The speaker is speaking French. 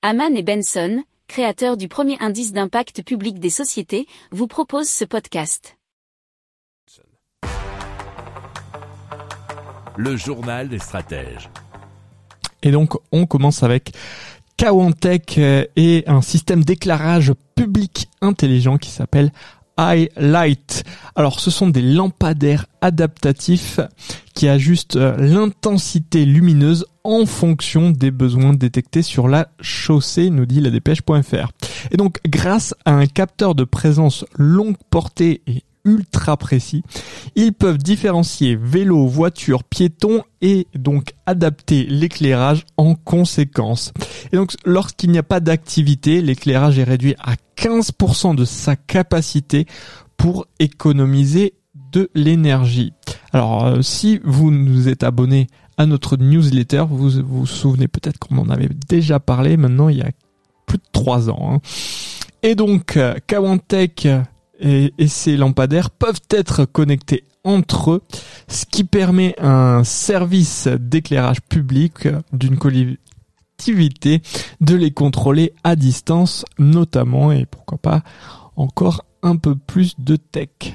Haman et Benson, créateurs du premier indice d'impact public des sociétés, vous proposent ce podcast. Le journal des stratèges. Et donc, on commence avec Kawantech et un système d'éclairage public intelligent qui s'appelle iLight. Alors ce sont des lampadaires adaptatifs qui ajustent euh, l'intensité lumineuse en fonction des besoins détectés sur la chaussée, nous dit la dépêche.fr. Et donc grâce à un capteur de présence longue portée et ultra précis. Ils peuvent différencier vélo, voiture, piéton et donc adapter l'éclairage en conséquence. Et donc lorsqu'il n'y a pas d'activité, l'éclairage est réduit à 15% de sa capacité pour économiser de l'énergie. Alors euh, si vous nous êtes abonné à notre newsletter, vous vous, souvenez peut-être qu'on en avait déjà parlé maintenant il y a plus de trois ans. Hein. Et donc euh, Kawantech et, ces lampadaires peuvent être connectés entre eux, ce qui permet un service d'éclairage public d'une collectivité de les contrôler à distance notamment et pourquoi pas encore un peu plus de tech.